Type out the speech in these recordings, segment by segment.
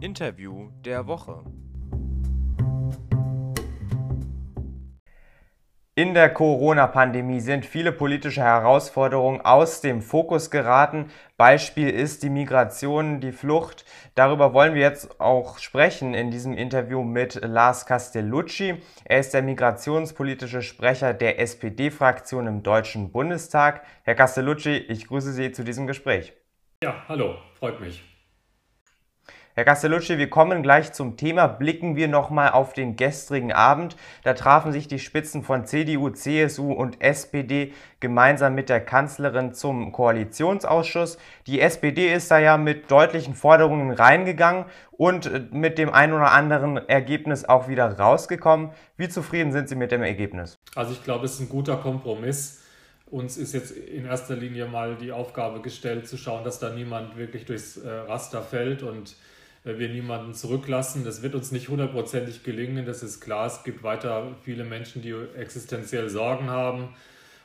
Interview der Woche. In der Corona-Pandemie sind viele politische Herausforderungen aus dem Fokus geraten. Beispiel ist die Migration, die Flucht. Darüber wollen wir jetzt auch sprechen in diesem Interview mit Lars Castellucci. Er ist der migrationspolitische Sprecher der SPD-Fraktion im Deutschen Bundestag. Herr Castellucci, ich grüße Sie zu diesem Gespräch. Ja, hallo, freut mich. Herr Castellucci, wir kommen gleich zum Thema. Blicken wir nochmal auf den gestrigen Abend. Da trafen sich die Spitzen von CDU, CSU und SPD gemeinsam mit der Kanzlerin zum Koalitionsausschuss. Die SPD ist da ja mit deutlichen Forderungen reingegangen und äh, mit dem ein oder anderen Ergebnis auch wieder rausgekommen. Wie zufrieden sind Sie mit dem Ergebnis? Also ich glaube, es ist ein guter Kompromiss. Uns ist jetzt in erster Linie mal die Aufgabe gestellt, zu schauen, dass da niemand wirklich durchs äh, Raster fällt und wir niemanden zurücklassen. Das wird uns nicht hundertprozentig gelingen, das ist klar. Es gibt weiter viele Menschen, die existenziell Sorgen haben.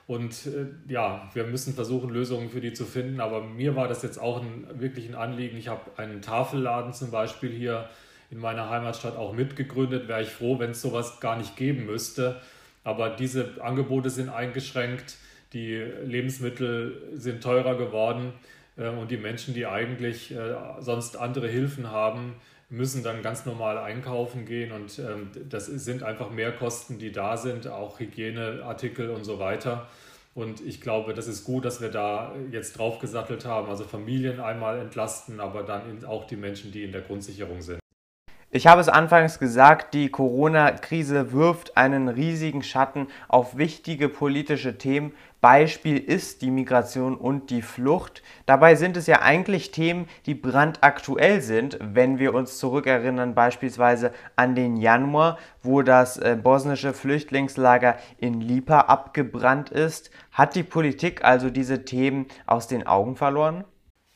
Und äh, ja, wir müssen versuchen, Lösungen für die zu finden. Aber mir war das jetzt auch ein, wirklich ein Anliegen. Ich habe einen Tafelladen zum Beispiel hier in meiner Heimatstadt auch mitgegründet. Wäre ich froh, wenn es sowas gar nicht geben müsste. Aber diese Angebote sind eingeschränkt. Die Lebensmittel sind teurer geworden. Ähm, und die Menschen, die eigentlich äh, sonst andere Hilfen haben, müssen dann ganz normal einkaufen gehen und ähm, das sind einfach Mehrkosten, die da sind, auch Hygieneartikel und so weiter. Und ich glaube, das ist gut, dass wir da jetzt draufgesattelt haben, also Familien einmal entlasten, aber dann auch die Menschen, die in der Grundsicherung sind. Ich habe es anfangs gesagt, die Corona-Krise wirft einen riesigen Schatten auf wichtige politische Themen. Beispiel ist die Migration und die Flucht. Dabei sind es ja eigentlich Themen, die brandaktuell sind, wenn wir uns zurückerinnern beispielsweise an den Januar, wo das äh, bosnische Flüchtlingslager in Lipa abgebrannt ist. Hat die Politik also diese Themen aus den Augen verloren?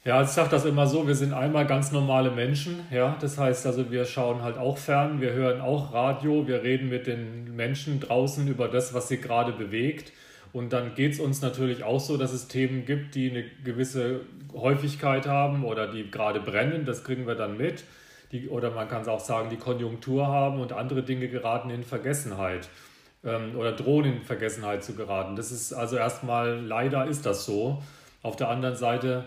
Ja, ich sage das immer so, wir sind einmal ganz normale Menschen, ja, das heißt also, wir schauen halt auch fern, wir hören auch Radio, wir reden mit den Menschen draußen über das, was sie gerade bewegt und dann geht es uns natürlich auch so, dass es Themen gibt, die eine gewisse Häufigkeit haben oder die gerade brennen, das kriegen wir dann mit, die, oder man kann es auch sagen, die Konjunktur haben und andere Dinge geraten in Vergessenheit ähm, oder drohen in Vergessenheit zu geraten. Das ist also erstmal, leider ist das so. Auf der anderen Seite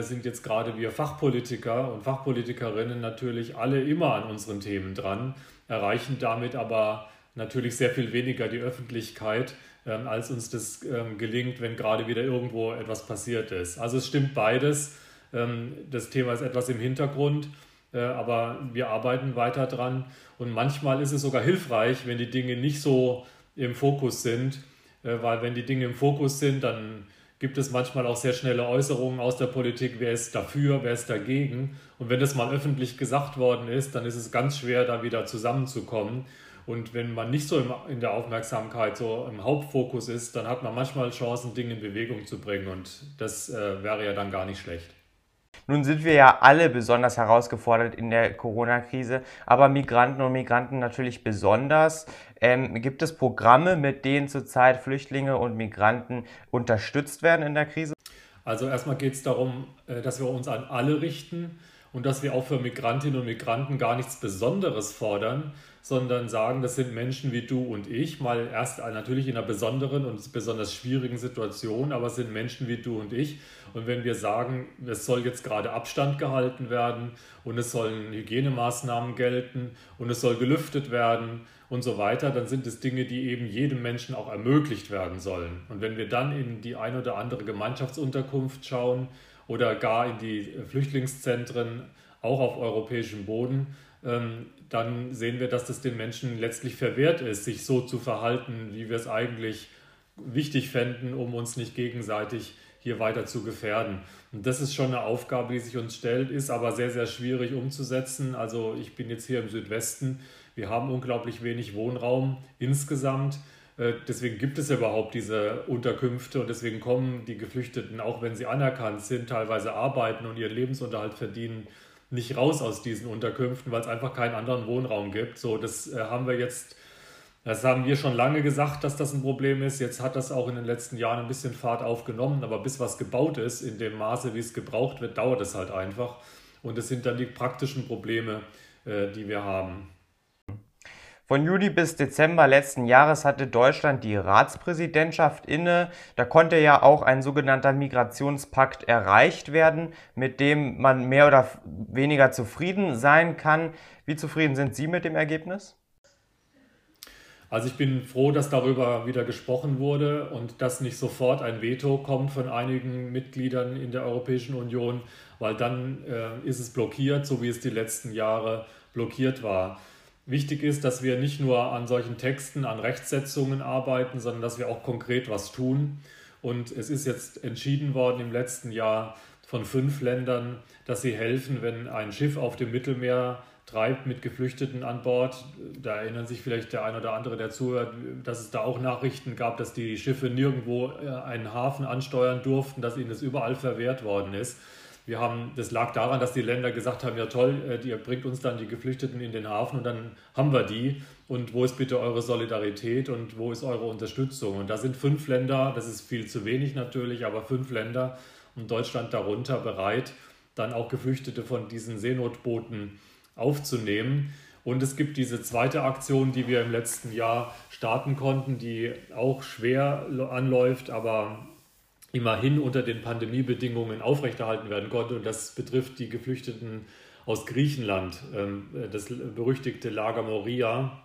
sind jetzt gerade wir Fachpolitiker und Fachpolitikerinnen natürlich alle immer an unseren Themen dran, erreichen damit aber natürlich sehr viel weniger die Öffentlichkeit, ähm, als uns das ähm, gelingt, wenn gerade wieder irgendwo etwas passiert ist. Also es stimmt beides. Ähm, das Thema ist etwas im Hintergrund, äh, aber wir arbeiten weiter dran. Und manchmal ist es sogar hilfreich, wenn die Dinge nicht so im Fokus sind, äh, weil wenn die Dinge im Fokus sind, dann gibt es manchmal auch sehr schnelle Äußerungen aus der Politik, wer ist dafür, wer ist dagegen. Und wenn das mal öffentlich gesagt worden ist, dann ist es ganz schwer, da wieder zusammenzukommen. Und wenn man nicht so in der Aufmerksamkeit so im Hauptfokus ist, dann hat man manchmal Chancen, Dinge in Bewegung zu bringen. Und das äh, wäre ja dann gar nicht schlecht. Nun sind wir ja alle besonders herausgefordert in der Corona-Krise, aber Migranten und Migranten natürlich besonders. Ähm, gibt es Programme, mit denen zurzeit Flüchtlinge und Migranten unterstützt werden in der Krise? Also erstmal geht es darum, äh, dass wir uns an alle richten und dass wir auch für Migrantinnen und Migranten gar nichts Besonderes fordern, sondern sagen, das sind Menschen wie du und ich, mal erst natürlich in einer besonderen und besonders schwierigen Situation, aber es sind Menschen wie du und ich. Und wenn wir sagen, es soll jetzt gerade Abstand gehalten werden und es sollen Hygienemaßnahmen gelten und es soll gelüftet werden und so weiter, dann sind es Dinge, die eben jedem Menschen auch ermöglicht werden sollen. Und wenn wir dann in die ein oder andere Gemeinschaftsunterkunft schauen oder gar in die Flüchtlingszentren, auch auf europäischem Boden, ähm, dann sehen wir, dass das den Menschen letztlich verwehrt ist, sich so zu verhalten, wie wir es eigentlich wichtig fänden, um uns nicht gegenseitig hier weiter zu gefährden. Und das ist schon eine Aufgabe, die sich uns stellt, ist aber sehr, sehr schwierig umzusetzen. Also ich bin jetzt hier im Südwesten. Wir haben unglaublich wenig Wohnraum insgesamt. Äh, deswegen gibt es überhaupt diese Unterkünfte und deswegen kommen die Geflüchteten, auch wenn sie anerkannt sind, teilweise arbeiten und ihren Lebensunterhalt verdienen, nicht raus aus diesen Unterkünften, weil es einfach keinen anderen Wohnraum gibt. So, das äh, haben wir jetzt, das haben wir schon lange gesagt, dass das ein Problem ist. Jetzt hat das auch in den letzten Jahren ein bisschen Fahrt aufgenommen, aber bis was gebaut ist, in dem Maße, wie es gebraucht wird, dauert es halt einfach. Und das sind dann die praktischen Probleme, äh, die wir haben. Von Juli bis Dezember letzten Jahres hatte Deutschland die Ratspräsidentschaft inne. Da konnte ja auch ein sogenannter Migrationspakt erreicht werden, mit dem man mehr oder weniger zufrieden sein kann. Wie zufrieden sind Sie mit dem Ergebnis? Also ich bin froh, dass darüber wieder gesprochen wurde und dass nicht sofort ein Veto kommt von einigen Mitgliedern in der Europäischen Union, weil dann äh, ist es blockiert, so wie es die letzten Jahre blockiert war. Wichtig ist, dass wir nicht nur an solchen Texten, an Rechtsetzungen arbeiten, sondern dass wir auch konkret was tun. Und es ist jetzt entschieden worden im letzten Jahr von fünf Ländern, dass sie helfen, wenn ein Schiff auf dem Mittelmeer treibt mit Geflüchteten an Bord. Da erinnern sich vielleicht der ein oder andere, der zuhört, dass es da auch Nachrichten gab, dass die Schiffe nirgendwo äh, einen Hafen ansteuern durften, dass ihnen das überall verwehrt worden ist. Wir haben, das lag daran, dass die Länder gesagt haben, ja toll, äh, ihr bringt uns dann die Geflüchteten in den Hafen und dann haben wir die. Und wo ist bitte eure Solidarität und wo ist eure Unterstützung? Und da sind fünf Länder, das ist viel zu wenig natürlich, aber fünf Länder und Deutschland darunter bereit, dann auch Geflüchtete von diesen Seenotbooten aufzunehmen. Und es gibt diese zweite Aktion, die wir im letzten Jahr starten konnten, die auch schwer anläuft, aber immerhin unter den Pandemiebedingungen aufrechterhalten werden konnte. Und das betrifft die Geflüchteten aus Griechenland, ähm, das berüchtigte Lager Moria.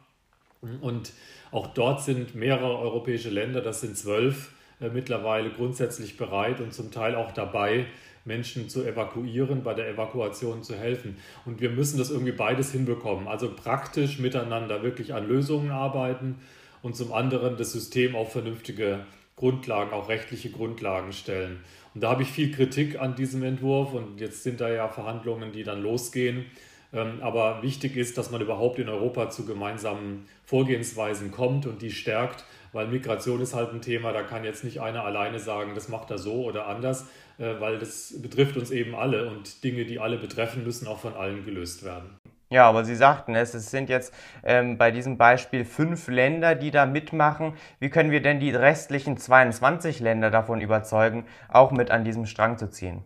Und auch dort sind mehrere europäische Länder, das sind zwölf, äh, mittlerweile grundsätzlich bereit und zum Teil auch dabei, Menschen zu evakuieren, bei der Evakuation zu helfen. Und wir müssen das irgendwie beides hinbekommen. Also praktisch miteinander wirklich an Lösungen arbeiten und zum anderen das System auf vernünftige Grundlagen, auch rechtliche Grundlagen stellen. Und da habe ich viel Kritik an diesem Entwurf und jetzt sind da ja Verhandlungen, die dann losgehen. Ähm, aber wichtig ist, dass man überhaupt in Europa zu gemeinsamen Vorgehensweisen kommt und die stärkt, weil Migration ist halt ein Thema, da kann jetzt nicht einer alleine sagen, das macht er so oder anders, äh, weil das betrifft uns eben alle und Dinge, die alle betreffen, müssen auch von allen gelöst werden. Ja, aber Sie sagten es, es sind jetzt ähm, bei diesem Beispiel fünf Länder, die da mitmachen. Wie können wir denn die restlichen 22 Länder davon überzeugen, auch mit an diesem Strang zu ziehen?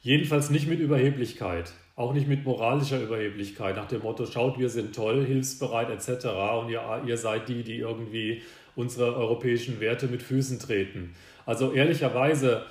Jedenfalls nicht mit Überheblichkeit, auch nicht mit moralischer Überheblichkeit, nach dem Motto, schaut, wir sind toll, hilfsbereit etc. Und ihr, ihr seid die, die irgendwie unsere europäischen Werte mit Füßen treten. Also ehrlicherweise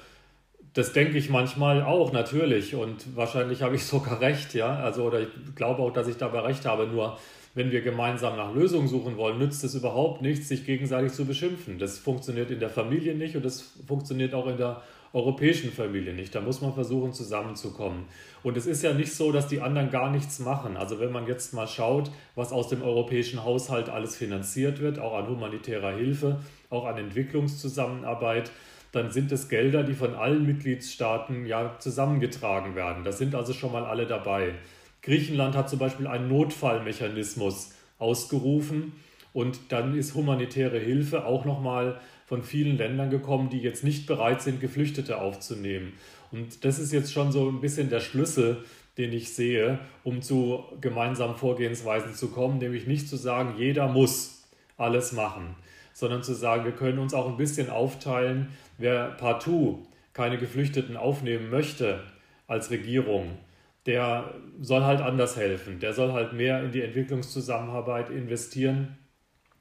das denke ich manchmal auch natürlich und wahrscheinlich habe ich sogar recht, ja. Also oder ich glaube auch, dass ich dabei recht habe. Nur wenn wir gemeinsam nach Lösungen suchen wollen, nützt es überhaupt nichts, sich gegenseitig zu beschimpfen. Das funktioniert in der Familie nicht und das funktioniert auch in der europäischen Familie nicht. Da muss man versuchen, zusammenzukommen. Und es ist ja nicht so, dass die anderen gar nichts machen. Also wenn man jetzt mal schaut, was aus dem europäischen Haushalt alles finanziert wird, auch an humanitärer Hilfe, auch an Entwicklungszusammenarbeit, dann sind es Gelder, die von allen Mitgliedstaaten ja zusammengetragen werden. Da sind also schon mal alle dabei. Griechenland hat zum Beispiel einen Notfallmechanismus ausgerufen und dann ist humanitäre Hilfe auch nochmal von vielen Ländern gekommen, die jetzt nicht bereit sind, Geflüchtete aufzunehmen. Und das ist jetzt schon so ein bisschen der Schlüssel, den ich sehe, um zu gemeinsamen Vorgehensweisen zu kommen, nämlich nicht zu sagen, jeder muss alles machen, sondern zu sagen, wir können uns auch ein bisschen aufteilen, Wer partout keine Geflüchteten aufnehmen möchte als Regierung, der soll halt anders helfen. Der soll halt mehr in die Entwicklungszusammenarbeit investieren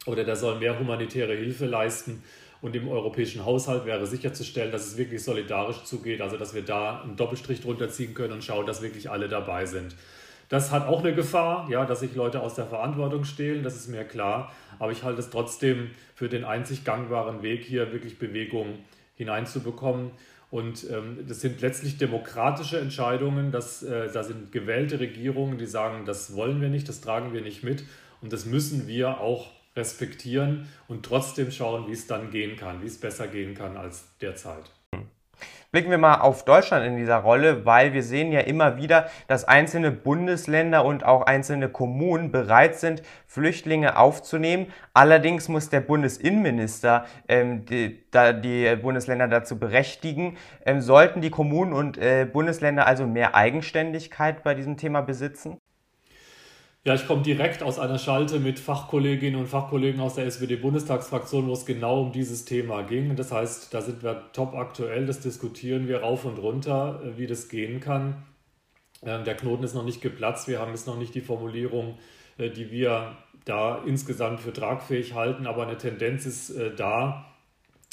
oder der soll mehr humanitäre Hilfe leisten. Und im europäischen Haushalt wäre sicherzustellen, dass es wirklich solidarisch zugeht, also dass wir da einen Doppelstrich drunter ziehen können und schauen, dass wirklich alle dabei sind. Das hat auch eine Gefahr, ja, dass sich Leute aus der Verantwortung stehlen, das ist mir klar. Aber ich halte es trotzdem für den einzig gangbaren Weg, hier wirklich Bewegung hineinzubekommen. Und ähm, das sind letztlich demokratische Entscheidungen. Das, äh, da sind gewählte Regierungen, die sagen, das wollen wir nicht, das tragen wir nicht mit. Und das müssen wir auch respektieren und trotzdem schauen, wie es dann gehen kann, wie es besser gehen kann als derzeit. Blicken wir mal auf Deutschland in dieser Rolle, weil wir sehen ja immer wieder, dass einzelne Bundesländer und auch einzelne Kommunen bereit sind, Flüchtlinge aufzunehmen. Allerdings muss der Bundesinnenminister ähm, die, da, die Bundesländer dazu berechtigen. Ähm, sollten die Kommunen und äh, Bundesländer also mehr Eigenständigkeit bei diesem Thema besitzen? Ja, ich komme direkt aus einer Schalte mit Fachkolleginnen und Fachkollegen aus der SPD-Bundestagsfraktion, wo es genau um dieses Thema ging. Das heißt, da sind wir top aktuell, das diskutieren wir rauf und runter, äh, wie das gehen kann. Ähm, der Knoten ist noch nicht geplatzt. Wir haben jetzt noch nicht die Formulierung, äh, die wir da insgesamt für tragfähig halten, aber eine Tendenz ist äh, da.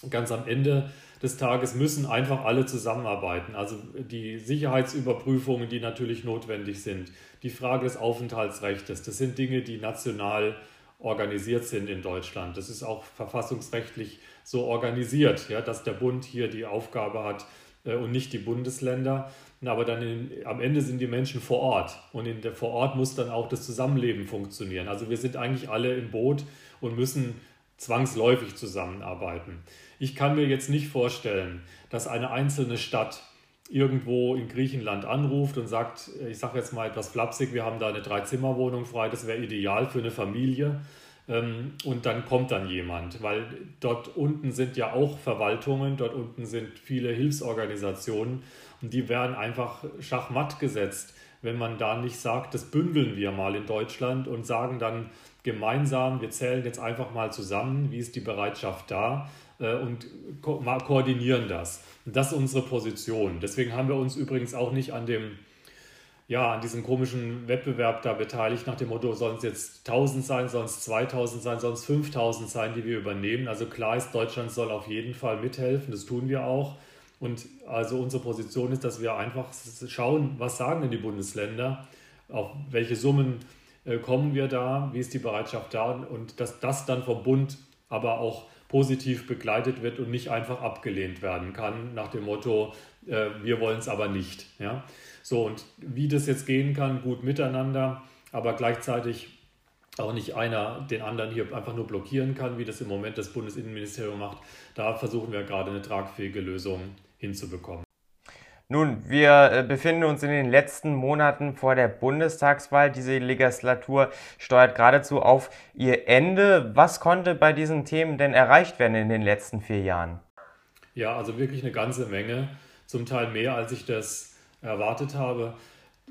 Ganz am Ende des Tages müssen einfach alle zusammenarbeiten. Also die Sicherheitsüberprüfungen, die natürlich notwendig sind, die Frage des Aufenthaltsrechts, das sind Dinge, die national organisiert sind in Deutschland. Das ist auch verfassungsrechtlich so organisiert, ja, dass der Bund hier die Aufgabe hat äh, und nicht die Bundesländer. Aber dann in, am Ende sind die Menschen vor Ort und in der, vor Ort muss dann auch das Zusammenleben funktionieren. Also wir sind eigentlich alle im Boot und müssen zwangsläufig zusammenarbeiten. Ich kann mir jetzt nicht vorstellen, dass eine einzelne Stadt irgendwo in Griechenland anruft und sagt, ich sage jetzt mal etwas flapsig, wir haben da eine Dreizimmerwohnung frei, das wäre ideal für eine Familie. Ähm, und dann kommt dann jemand, weil dort unten sind ja auch Verwaltungen, dort unten sind viele Hilfsorganisationen und die werden einfach schachmatt gesetzt, wenn man da nicht sagt, das bündeln wir mal in Deutschland und sagen dann gemeinsam, wir zählen jetzt einfach mal zusammen, wie ist die Bereitschaft da äh, und ko koordinieren das. Und das ist unsere Position. Deswegen haben wir uns übrigens auch nicht an dem ja, an diesem komischen Wettbewerb da beteiligt, nach dem Motto, sollen es jetzt 1000 sein, es 2000 sein, es 5000 sein, die wir übernehmen. Also klar ist, Deutschland soll auf jeden Fall mithelfen, das tun wir auch. Und also unsere Position ist, dass wir einfach schauen, was sagen denn die Bundesländer, auf welche Summen äh, kommen wir da, wie ist die Bereitschaft da und dass das dann vom Bund aber auch positiv begleitet wird und nicht einfach abgelehnt werden kann nach dem Motto, äh, wir wollen es aber nicht. Ja? So, und wie das jetzt gehen kann, gut miteinander, aber gleichzeitig auch nicht einer den anderen hier einfach nur blockieren kann, wie das im Moment das Bundesinnenministerium macht. Da versuchen wir gerade eine tragfähige Lösung hinzubekommen. Nun, wir äh, befinden uns in den letzten Monaten vor der Bundestagswahl. Diese Legislatur steuert geradezu auf ihr Ende. Was konnte bei diesen Themen denn erreicht werden in den letzten vier Jahren? Ja, also wirklich eine ganze Menge, zum Teil mehr, als ich das erwartet habe.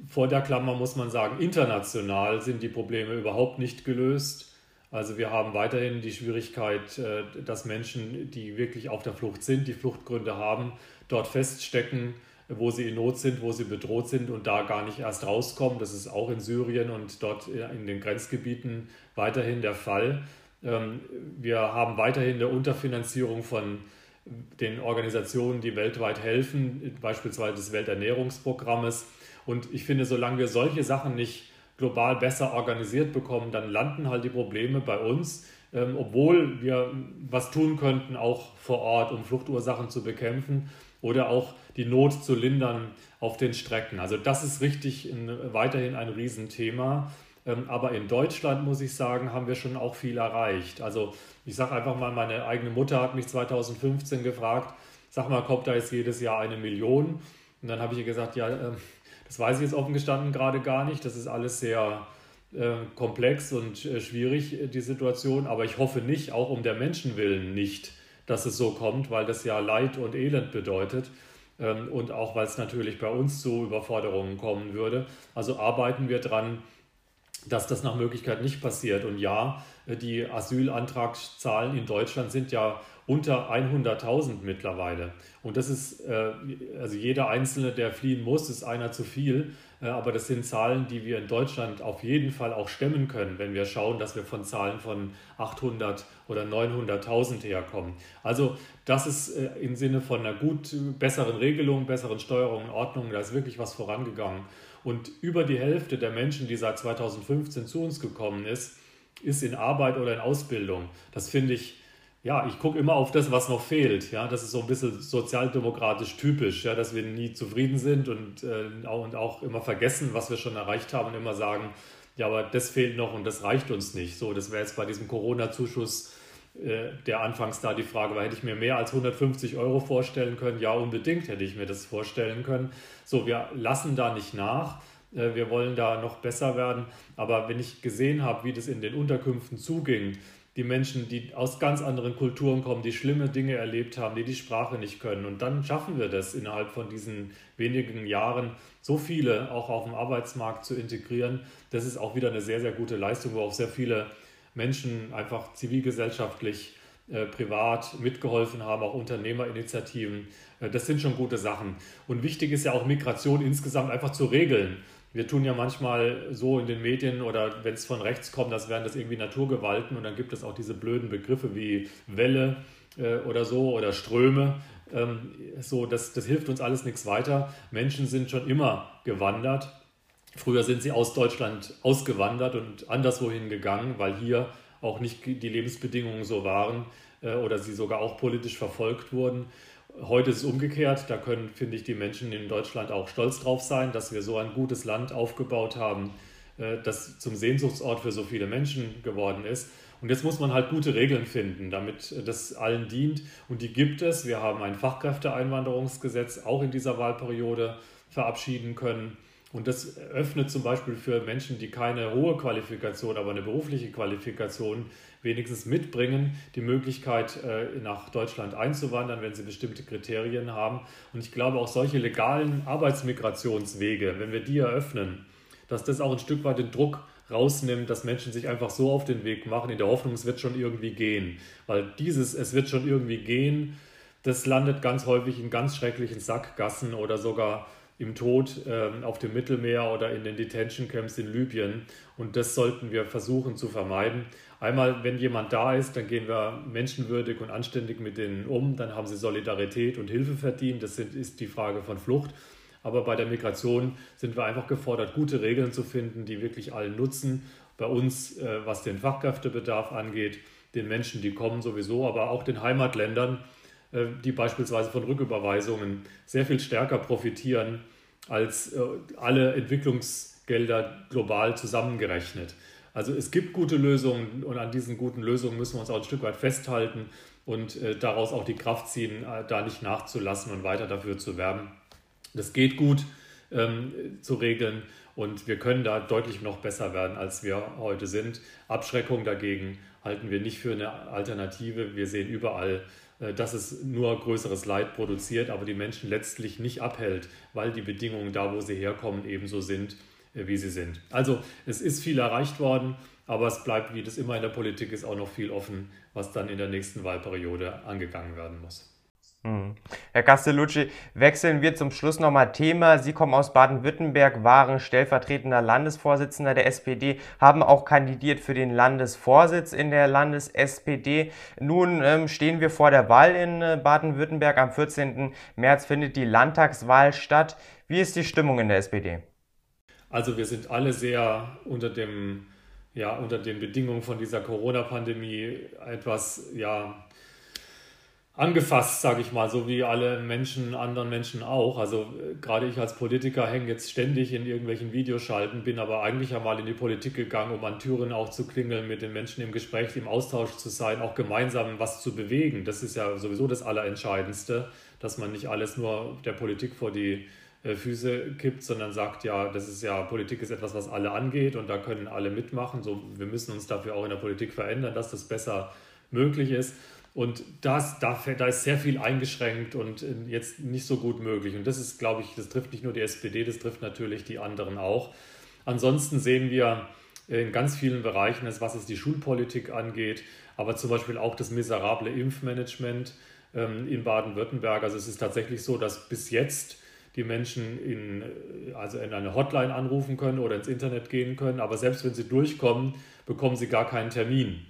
Vor der Klammer muss man sagen, international sind die Probleme überhaupt nicht gelöst. Also wir haben weiterhin die Schwierigkeit, äh, dass Menschen, die wirklich auf der Flucht sind, die Fluchtgründe haben, dort feststecken wo sie in Not sind, wo sie bedroht sind und da gar nicht erst rauskommen. Das ist auch in Syrien und dort in den Grenzgebieten weiterhin der Fall. Ähm, wir haben weiterhin eine Unterfinanzierung von den Organisationen, die weltweit helfen, beispielsweise des Welternährungsprogrammes. Und ich finde, solange wir solche Sachen nicht global besser organisiert bekommen, dann landen halt die Probleme bei uns, ähm, obwohl wir was tun könnten, auch vor Ort, um Fluchtursachen zu bekämpfen oder auch die Not zu lindern auf den Strecken. Also das ist richtig ein, weiterhin ein Riesenthema. Ähm, aber in Deutschland, muss ich sagen, haben wir schon auch viel erreicht. Also ich sage einfach mal, meine eigene Mutter hat mich 2015 gefragt, sag mal, kommt da jetzt jedes Jahr eine Million? Und dann habe ich ihr gesagt, ja, ähm, das weiß ich jetzt offen gestanden gerade gar nicht. Das ist alles sehr äh, komplex und äh, schwierig, die Situation. Aber ich hoffe nicht, auch um der Menschen willen nicht, dass es so kommt, weil das ja Leid und Elend bedeutet ähm, und auch weil es natürlich bei uns zu Überforderungen kommen würde. Also arbeiten wir dran, dass das nach Möglichkeit nicht passiert. Und ja, äh, die Asylantragszahlen in Deutschland sind ja unter 100.000 mittlerweile. Und das ist, äh, also jeder Einzelne, der fliehen muss, ist einer zu viel. Äh, aber das sind Zahlen, die wir in Deutschland auf jeden Fall auch stemmen können, wenn wir schauen, dass wir von Zahlen von 800 oder 900.000 herkommen. Also das ist im Sinne von einer gut besseren Regelung, besseren Steuerung und Ordnung, da ist wirklich was vorangegangen. Und über die Hälfte der Menschen, die seit 2015 zu uns gekommen ist, ist in Arbeit oder in Ausbildung. Das finde ich ja, ich gucke immer auf das, was noch fehlt. Ja, das ist so ein bisschen sozialdemokratisch typisch, ja, dass wir nie zufrieden sind und, äh, und auch immer vergessen, was wir schon erreicht haben und immer sagen, ja, aber das fehlt noch und das reicht uns nicht. So, das wäre jetzt bei diesem Corona-Zuschuss, der anfangs da die Frage war, hätte ich mir mehr als 150 Euro vorstellen können? Ja, unbedingt hätte ich mir das vorstellen können. So, wir lassen da nicht nach. Äh, wir wollen da noch besser werden. Aber wenn ich gesehen habe, wie das in den Unterkünften zuging, die Menschen, die aus ganz anderen Kulturen kommen, die schlimme Dinge erlebt haben, die die Sprache nicht können. Und dann schaffen wir das innerhalb von diesen wenigen Jahren, so viele auch auf dem Arbeitsmarkt zu integrieren. Das ist auch wieder eine sehr, sehr gute Leistung, wo auch sehr viele Menschen einfach zivilgesellschaftlich äh, privat mitgeholfen haben, auch Unternehmerinitiativen. Äh, das sind schon gute Sachen. Und wichtig ist ja auch Migration insgesamt einfach zu regeln. Wir tun ja manchmal so in den Medien oder wenn es von rechts kommt, das wären das irgendwie Naturgewalten und dann gibt es auch diese blöden Begriffe wie Welle äh, oder so oder Ströme. Ähm, so, das, das hilft uns alles nichts weiter. Menschen sind schon immer gewandert. Früher sind sie aus Deutschland ausgewandert und anderswohin gegangen, weil hier auch nicht die Lebensbedingungen so waren äh, oder sie sogar auch politisch verfolgt wurden. Heute ist es umgekehrt. Da können, finde ich, die Menschen in Deutschland auch stolz drauf sein, dass wir so ein gutes Land aufgebaut haben, äh, das zum Sehnsuchtsort für so viele Menschen geworden ist. Und jetzt muss man halt gute Regeln finden, damit das allen dient. Und die gibt es. Wir haben ein Fachkräfteeinwanderungsgesetz auch in dieser Wahlperiode verabschieden können. Und das öffnet zum Beispiel für Menschen, die keine hohe Qualifikation, aber eine berufliche Qualifikation wenigstens mitbringen, die Möglichkeit, äh, nach Deutschland einzuwandern, wenn sie bestimmte Kriterien haben. Und ich glaube, auch solche legalen Arbeitsmigrationswege, wenn wir die eröffnen, dass das auch ein Stück weit den Druck rausnimmt, dass Menschen sich einfach so auf den Weg machen, in der Hoffnung, es wird schon irgendwie gehen. Weil dieses, es wird schon irgendwie gehen, das landet ganz häufig in ganz schrecklichen Sackgassen oder sogar im Tod äh, auf dem Mittelmeer oder in den Detention Camps in Libyen. Und das sollten wir versuchen zu vermeiden. Einmal, wenn jemand da ist, dann gehen wir menschenwürdig und anständig mit denen um. Dann haben sie Solidarität und Hilfe verdient. Das ist die Frage von Flucht. Aber bei der Migration sind wir einfach gefordert, gute Regeln zu finden, die wirklich allen nutzen. Bei uns, äh, was den Fachkräftebedarf angeht, den Menschen, die kommen sowieso, aber auch den Heimatländern die beispielsweise von Rücküberweisungen sehr viel stärker profitieren als äh, alle Entwicklungsgelder global zusammengerechnet. Also es gibt gute Lösungen und an diesen guten Lösungen müssen wir uns auch ein Stück weit festhalten und äh, daraus auch die Kraft ziehen, da nicht nachzulassen und weiter dafür zu werben. Das geht gut ähm, zu regeln und wir können da deutlich noch besser werden, als wir heute sind. Abschreckung dagegen halten wir nicht für eine Alternative. Wir sehen überall äh, dass es nur größeres Leid produziert, aber die Menschen letztlich nicht abhält, weil die Bedingungen da, wo sie herkommen, ebenso sind, äh, wie sie sind. Also es ist viel erreicht worden, aber es bleibt, wie das immer in der Politik ist, auch noch viel offen, was dann in der nächsten Wahlperiode angegangen werden muss. Hm. Herr Castellucci, wechseln wir zum Schluss nochmal Thema. Sie kommen aus Baden-Württemberg, waren stellvertretender Landesvorsitzender der SPD, haben auch kandidiert für den Landesvorsitz in der Landes-SPD. Nun ähm, stehen wir vor der Wahl in äh, Baden-Württemberg. Am 14. März findet die Landtagswahl statt. Wie ist die Stimmung in der SPD? Also wir sind alle sehr unter dem ja, unter den Bedingungen von dieser Corona-Pandemie etwas ja, angefasst, sage ich mal, so wie alle Menschen, anderen Menschen auch. Also äh, gerade ich als Politiker hänge jetzt ständig in irgendwelchen Videoschalten, bin aber eigentlich einmal in die Politik gegangen, um an Türen auch zu klingeln, mit den Menschen im Gespräch, im Austausch zu sein, auch gemeinsam was zu bewegen. Das ist ja sowieso das Allerentscheidendste, dass man nicht alles nur der Politik vor die äh, Füße kippt, sondern sagt, ja, das ist ja, Politik ist etwas, was alle angeht und da können alle mitmachen. So, wir müssen uns dafür auch in der Politik verändern, dass das besser möglich ist. Und das, da, da ist sehr viel eingeschränkt und äh, jetzt nicht so gut möglich. Und das ist, glaube ich, das trifft nicht nur die SPD, das trifft natürlich die anderen auch. Ansonsten sehen wir in ganz vielen Bereichen, was es die Schulpolitik angeht, aber zum Beispiel auch das miserable Impfmanagement ähm, in Baden-Württemberg. Also es ist tatsächlich so, dass bis jetzt die Menschen in, äh, also in eine Hotline anrufen können oder ins Internet gehen können, aber selbst wenn sie durchkommen, bekommen sie gar keinen Termin.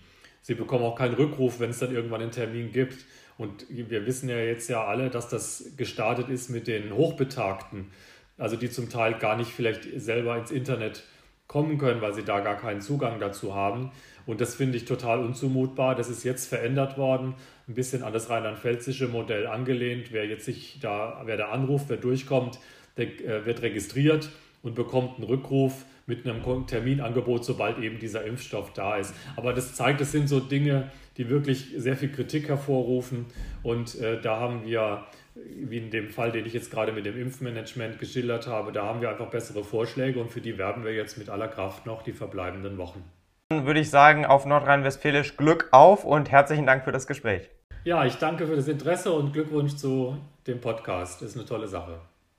Sie bekommen auch keinen Rückruf, wenn es dann irgendwann einen Termin gibt. Und wir wissen ja jetzt ja alle, dass das gestartet ist mit den Hochbetagten, also die zum Teil gar nicht vielleicht selber ins Internet kommen können, weil sie da gar keinen Zugang dazu haben. Und das finde ich total unzumutbar. Das ist jetzt verändert worden, ein bisschen an das rheinland-pfälzische Modell angelehnt. Wer jetzt sich da, wer da anruft, wer durchkommt, der äh, wird registriert und bekommt einen Rückruf mit einem Terminangebot, sobald eben dieser Impfstoff da ist. Aber das zeigt, es sind so Dinge, die wirklich sehr viel Kritik hervorrufen. Und äh, da haben wir, wie in dem Fall, den ich jetzt gerade mit dem Impfmanagement geschildert habe, da haben wir einfach bessere Vorschläge und für die werben wir jetzt mit aller Kraft noch die verbleibenden Wochen. Dann würde ich sagen, auf Nordrhein-Westfälisch Glück auf und herzlichen Dank für das Gespräch. Ja, ich danke für das Interesse und Glückwunsch zu dem Podcast. Ist eine tolle Sache.